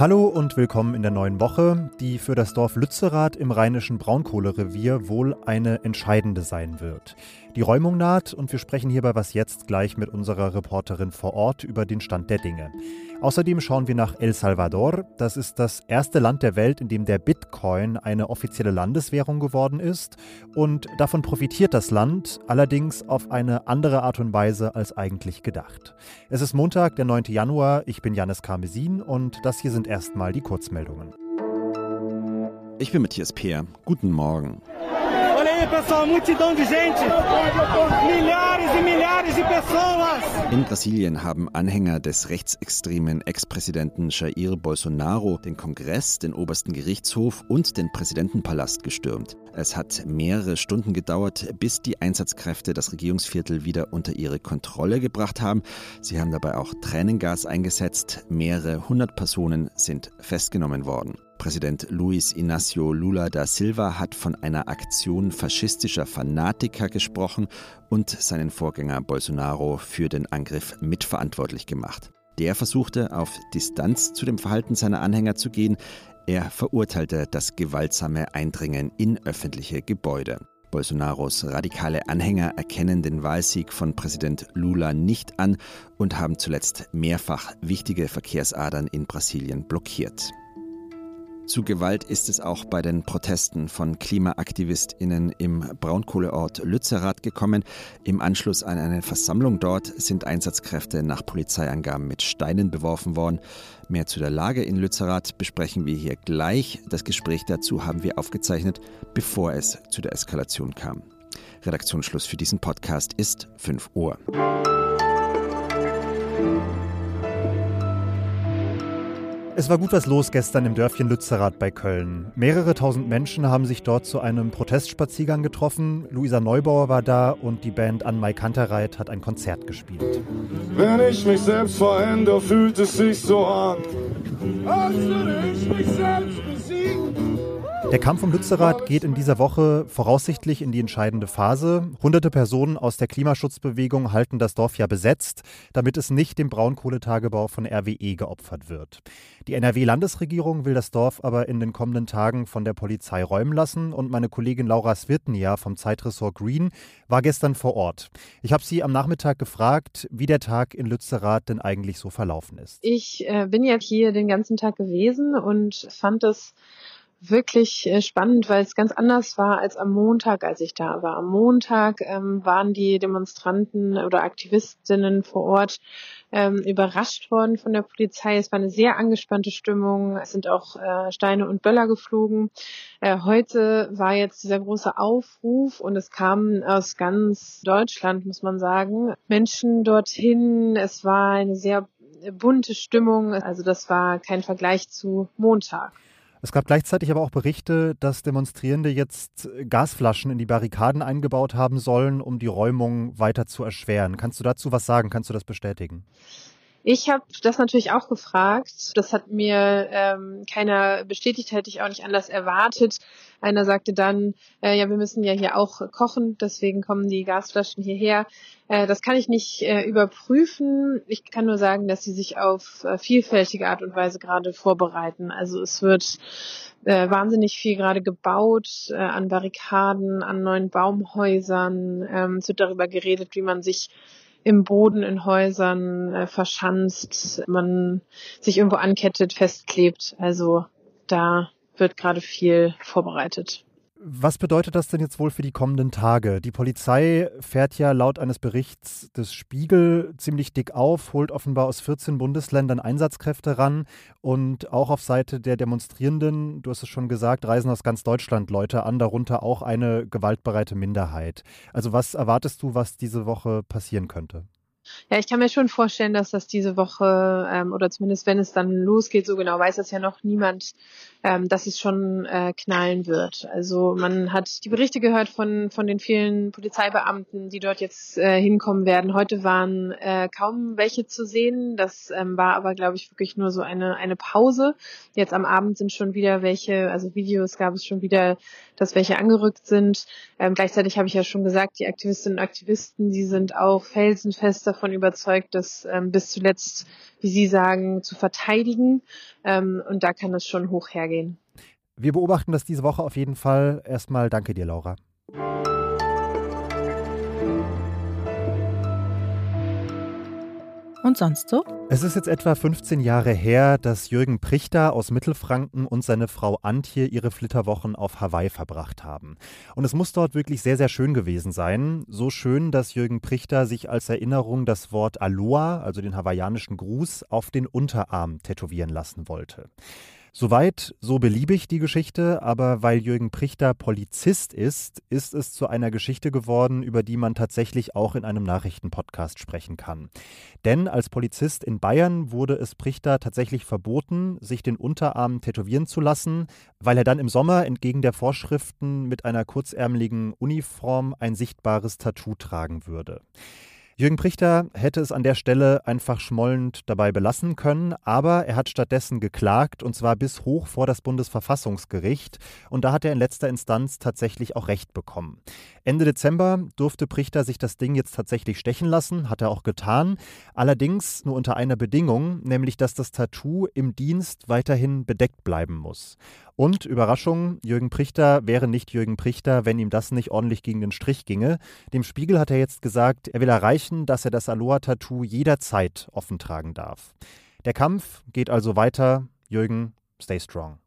Hallo und willkommen in der neuen Woche, die für das Dorf Lützerath im rheinischen Braunkohlerevier wohl eine entscheidende sein wird. Die Räumung naht und wir sprechen hierbei was jetzt gleich mit unserer Reporterin vor Ort über den Stand der Dinge. Außerdem schauen wir nach El Salvador. Das ist das erste Land der Welt, in dem der Bitcoin eine offizielle Landeswährung geworden ist. Und davon profitiert das Land, allerdings auf eine andere Art und Weise als eigentlich gedacht. Es ist Montag, der 9. Januar. Ich bin Janis Karmesin und das hier sind erstmal die Kurzmeldungen. Ich bin Matthias Peer. Guten Morgen pessoal, multidão de gente. Milhares e milhares de pessoas. In Brasilien haben Anhänger des rechtsextremen Ex-Präsidenten Jair Bolsonaro den Kongress, den obersten Gerichtshof und den Präsidentenpalast gestürmt. Es hat mehrere Stunden gedauert, bis die Einsatzkräfte das Regierungsviertel wieder unter ihre Kontrolle gebracht haben. Sie haben dabei auch Tränengas eingesetzt. Mehrere hundert Personen sind festgenommen worden. Präsident Luis Inácio Lula da Silva hat von einer Aktion faschistischer Fanatiker gesprochen und seinen Vorgänger Bolsonaro für den Angriff mitverantwortlich gemacht. Der versuchte auf Distanz zu dem Verhalten seiner Anhänger zu gehen. Er verurteilte das gewaltsame Eindringen in öffentliche Gebäude. Bolsonaros radikale Anhänger erkennen den Wahlsieg von Präsident Lula nicht an und haben zuletzt mehrfach wichtige Verkehrsadern in Brasilien blockiert. Zu Gewalt ist es auch bei den Protesten von KlimaaktivistInnen im Braunkohleort Lützerath gekommen. Im Anschluss an eine Versammlung dort sind Einsatzkräfte nach Polizeiangaben mit Steinen beworfen worden. Mehr zu der Lage in Lützerath besprechen wir hier gleich. Das Gespräch dazu haben wir aufgezeichnet, bevor es zu der Eskalation kam. Redaktionsschluss für diesen Podcast ist 5 Uhr. Es war gut was los gestern im Dörfchen Lützerath bei Köln. Mehrere tausend Menschen haben sich dort zu einem Protestspaziergang getroffen. Luisa Neubauer war da und die Band An Mai Kantereit hat ein Konzert gespielt. Wenn ich mich selbst verändere, fühlt es sich so an, als würde ich mich selbst besiegen. Der Kampf um Lützerath geht in dieser Woche voraussichtlich in die entscheidende Phase. Hunderte Personen aus der Klimaschutzbewegung halten das Dorf ja besetzt, damit es nicht dem Braunkohletagebau von RWE geopfert wird. Die NRW-Landesregierung will das Dorf aber in den kommenden Tagen von der Polizei räumen lassen und meine Kollegin Laura Svirtnia vom Zeitressort Green war gestern vor Ort. Ich habe sie am Nachmittag gefragt, wie der Tag in Lützerath denn eigentlich so verlaufen ist. Ich äh, bin ja hier den ganzen Tag gewesen und fand es wirklich äh, spannend, weil es ganz anders war als am Montag, als ich da war. Am Montag ähm, waren die Demonstranten oder Aktivistinnen vor Ort ähm, überrascht worden von der Polizei. Es war eine sehr angespannte Stimmung. Es sind auch äh, Steine und Böller geflogen. Äh, heute war jetzt dieser große Aufruf und es kamen aus ganz Deutschland, muss man sagen, Menschen dorthin. Es war eine sehr bunte Stimmung. Also das war kein Vergleich zu Montag. Es gab gleichzeitig aber auch Berichte, dass Demonstrierende jetzt Gasflaschen in die Barrikaden eingebaut haben sollen, um die Räumung weiter zu erschweren. Kannst du dazu was sagen? Kannst du das bestätigen? Ich habe das natürlich auch gefragt. Das hat mir ähm, keiner bestätigt, hätte ich auch nicht anders erwartet. Einer sagte dann, äh, ja, wir müssen ja hier auch kochen, deswegen kommen die Gasflaschen hierher. Äh, das kann ich nicht äh, überprüfen. Ich kann nur sagen, dass sie sich auf äh, vielfältige Art und Weise gerade vorbereiten. Also es wird äh, wahnsinnig viel gerade gebaut äh, an Barrikaden, an neuen Baumhäusern. Ähm, es wird darüber geredet, wie man sich im Boden in Häusern äh, verschanzt, man sich irgendwo ankettet, festklebt. Also da wird gerade viel vorbereitet. Was bedeutet das denn jetzt wohl für die kommenden Tage? Die Polizei fährt ja laut eines Berichts des Spiegel ziemlich dick auf, holt offenbar aus 14 Bundesländern Einsatzkräfte ran und auch auf Seite der Demonstrierenden, du hast es schon gesagt, reisen aus ganz Deutschland Leute an, darunter auch eine gewaltbereite Minderheit. Also was erwartest du, was diese Woche passieren könnte? Ja, ich kann mir schon vorstellen, dass das diese Woche ähm, oder zumindest wenn es dann losgeht, so genau weiß das ja noch niemand, ähm, dass es schon äh, knallen wird. Also man hat die Berichte gehört von von den vielen Polizeibeamten, die dort jetzt äh, hinkommen werden. Heute waren äh, kaum welche zu sehen. Das ähm, war aber, glaube ich, wirklich nur so eine eine Pause. Jetzt am Abend sind schon wieder welche, also Videos gab es schon wieder, dass welche angerückt sind. Ähm, gleichzeitig habe ich ja schon gesagt, die Aktivistinnen und Aktivisten, die sind auch felsenfest davon davon überzeugt, das ähm, bis zuletzt, wie Sie sagen, zu verteidigen. Ähm, und da kann es schon hoch hergehen. Wir beobachten das diese Woche auf jeden Fall. Erstmal danke dir, Laura. Und sonst so? Es ist jetzt etwa 15 Jahre her, dass Jürgen Prichter aus Mittelfranken und seine Frau Antje ihre Flitterwochen auf Hawaii verbracht haben. Und es muss dort wirklich sehr, sehr schön gewesen sein. So schön, dass Jürgen Prichter sich als Erinnerung das Wort Aloha, also den hawaiianischen Gruß, auf den Unterarm tätowieren lassen wollte. Soweit so beliebig die Geschichte, aber weil Jürgen Prichter Polizist ist, ist es zu einer Geschichte geworden, über die man tatsächlich auch in einem Nachrichtenpodcast sprechen kann. Denn als Polizist in Bayern wurde es Prichter tatsächlich verboten, sich den Unterarm tätowieren zu lassen, weil er dann im Sommer entgegen der Vorschriften mit einer kurzärmeligen Uniform ein sichtbares Tattoo tragen würde. Jürgen Prichter hätte es an der Stelle einfach schmollend dabei belassen können, aber er hat stattdessen geklagt und zwar bis hoch vor das Bundesverfassungsgericht und da hat er in letzter Instanz tatsächlich auch Recht bekommen. Ende Dezember durfte Prichter sich das Ding jetzt tatsächlich stechen lassen, hat er auch getan, allerdings nur unter einer Bedingung, nämlich dass das Tattoo im Dienst weiterhin bedeckt bleiben muss. Und Überraschung, Jürgen Prichter wäre nicht Jürgen Prichter, wenn ihm das nicht ordentlich gegen den Strich ginge. Dem Spiegel hat er jetzt gesagt, er will erreichen, dass er das Aloha-Tattoo jederzeit offen tragen darf. Der Kampf geht also weiter. Jürgen, stay strong.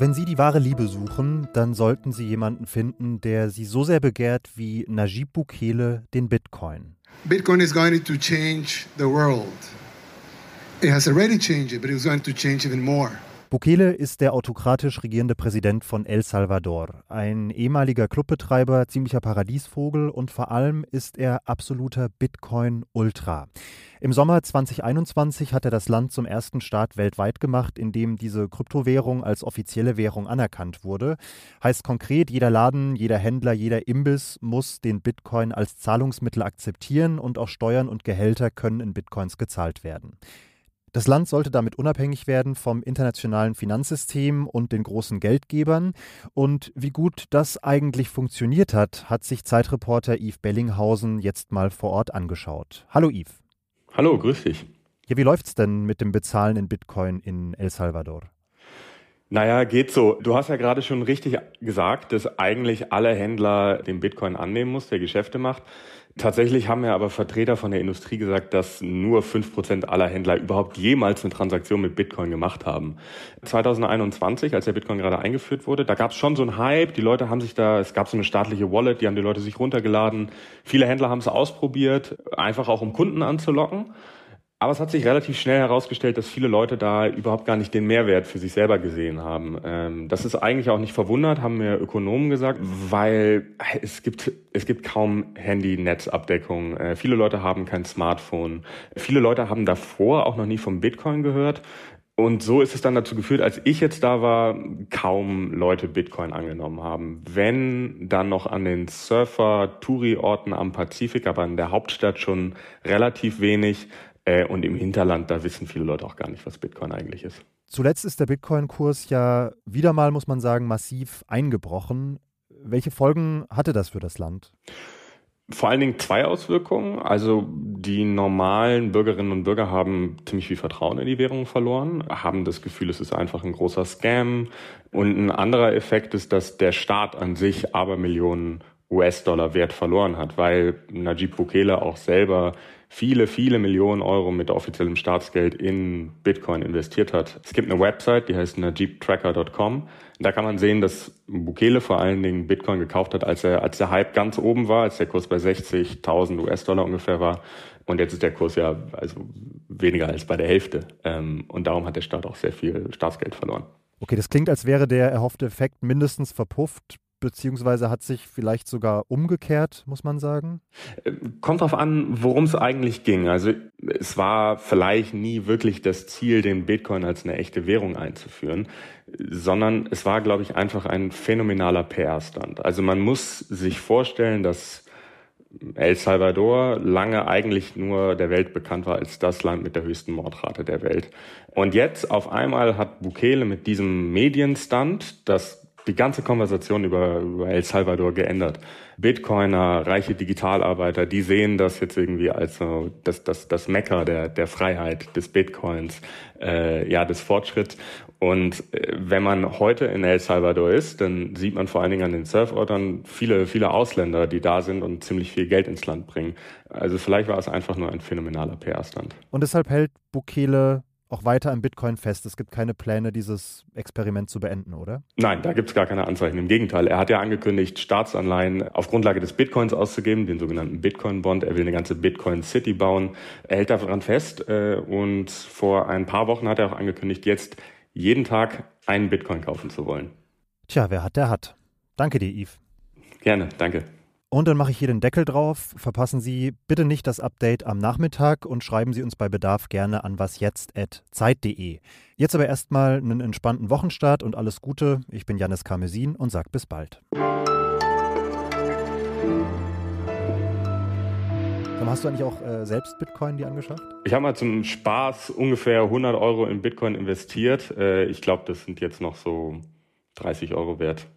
Wenn Sie die wahre Liebe suchen, dann sollten Sie jemanden finden, der Sie so sehr begehrt wie Najib Bukele den Bitcoin. Bitcoin is going to change the world. It has already changed it, but it's going to change even more. Bukele ist der autokratisch regierende Präsident von El Salvador, ein ehemaliger Clubbetreiber, ziemlicher Paradiesvogel und vor allem ist er absoluter Bitcoin-Ultra. Im Sommer 2021 hat er das Land zum ersten Staat weltweit gemacht, in dem diese Kryptowährung als offizielle Währung anerkannt wurde. Heißt konkret, jeder Laden, jeder Händler, jeder Imbiss muss den Bitcoin als Zahlungsmittel akzeptieren und auch Steuern und Gehälter können in Bitcoins gezahlt werden. Das Land sollte damit unabhängig werden vom internationalen Finanzsystem und den großen Geldgebern. Und wie gut das eigentlich funktioniert hat, hat sich Zeitreporter Yves Bellinghausen jetzt mal vor Ort angeschaut. Hallo Yves. Hallo, grüß dich. Ja, wie läuft's denn mit dem Bezahlen in Bitcoin in El Salvador? Naja, geht so. Du hast ja gerade schon richtig gesagt, dass eigentlich alle Händler den Bitcoin annehmen muss, der Geschäfte macht. Tatsächlich haben ja aber Vertreter von der Industrie gesagt, dass nur fünf Prozent aller Händler überhaupt jemals eine Transaktion mit Bitcoin gemacht haben. 2021, als der Bitcoin gerade eingeführt wurde, da gab es schon so einen Hype. Die Leute haben sich da, es gab so eine staatliche Wallet, die haben die Leute sich runtergeladen. Viele Händler haben es ausprobiert, einfach auch um Kunden anzulocken. Aber es hat sich relativ schnell herausgestellt, dass viele Leute da überhaupt gar nicht den Mehrwert für sich selber gesehen haben. Ähm, das ist eigentlich auch nicht verwundert, haben mir Ökonomen gesagt, weil es gibt, es gibt kaum Handy-Netzabdeckung. Äh, viele Leute haben kein Smartphone. Viele Leute haben davor auch noch nie vom Bitcoin gehört. Und so ist es dann dazu geführt, als ich jetzt da war, kaum Leute Bitcoin angenommen haben. Wenn dann noch an den Surfer-Touri-Orten am Pazifik, aber in der Hauptstadt schon relativ wenig. Äh, und im Hinterland, da wissen viele Leute auch gar nicht, was Bitcoin eigentlich ist. Zuletzt ist der Bitcoin-Kurs ja wieder mal, muss man sagen, massiv eingebrochen. Welche Folgen hatte das für das Land? Vor allen Dingen zwei Auswirkungen. Also die normalen Bürgerinnen und Bürger haben ziemlich viel Vertrauen in die Währung verloren, haben das Gefühl, es ist einfach ein großer Scam. Und ein anderer Effekt ist, dass der Staat an sich aber Millionen US-Dollar Wert verloren hat, weil Najib Bukele auch selber viele, viele Millionen Euro mit offiziellem Staatsgeld in Bitcoin investiert hat. Es gibt eine Website, die heißt najibtracker.com. Da kann man sehen, dass Bukele vor allen Dingen Bitcoin gekauft hat, als er, als der Hype ganz oben war, als der Kurs bei 60.000 US-Dollar ungefähr war. Und jetzt ist der Kurs ja also weniger als bei der Hälfte. Ähm, und darum hat der Staat auch sehr viel Staatsgeld verloren. Okay, das klingt, als wäre der erhoffte Effekt mindestens verpufft beziehungsweise hat sich vielleicht sogar umgekehrt, muss man sagen? Äh, kommt darauf an, worum es eigentlich ging. Also es war vielleicht nie wirklich das Ziel, den Bitcoin als eine echte Währung einzuführen, sondern es war, glaube ich, einfach ein phänomenaler PR-Stand. Also man muss sich vorstellen, dass El Salvador lange eigentlich nur der Welt bekannt war als das Land mit der höchsten Mordrate der Welt. Und jetzt auf einmal hat Bukele mit diesem Medienstand das die ganze Konversation über, über El Salvador geändert. Bitcoiner, reiche Digitalarbeiter, die sehen das jetzt irgendwie als so das, das, das Mecker der, der Freiheit, des Bitcoins, äh, ja, des Fortschritts. Und äh, wenn man heute in El Salvador ist, dann sieht man vor allen Dingen an den Surfortern viele, viele Ausländer, die da sind und ziemlich viel Geld ins Land bringen. Also vielleicht war es einfach nur ein phänomenaler PR-Stand. Und deshalb hält Bukele auch weiter am Bitcoin fest. Es gibt keine Pläne, dieses Experiment zu beenden, oder? Nein, da gibt es gar keine Anzeichen. Im Gegenteil, er hat ja angekündigt, Staatsanleihen auf Grundlage des Bitcoins auszugeben, den sogenannten Bitcoin-Bond. Er will eine ganze Bitcoin-City bauen. Er hält daran fest äh, und vor ein paar Wochen hat er auch angekündigt, jetzt jeden Tag einen Bitcoin kaufen zu wollen. Tja, wer hat, der hat. Danke dir, Yves. Gerne, danke. Und dann mache ich hier den Deckel drauf. Verpassen Sie bitte nicht das Update am Nachmittag und schreiben Sie uns bei Bedarf gerne an wasjetzt.zeit.de. Jetzt aber erstmal einen entspannten Wochenstart und alles Gute. Ich bin Janis Karmesin und sage bis bald. Hast du eigentlich auch äh, selbst Bitcoin die angeschafft? Ich habe mal zum Spaß ungefähr 100 Euro in Bitcoin investiert. Äh, ich glaube, das sind jetzt noch so 30 Euro wert.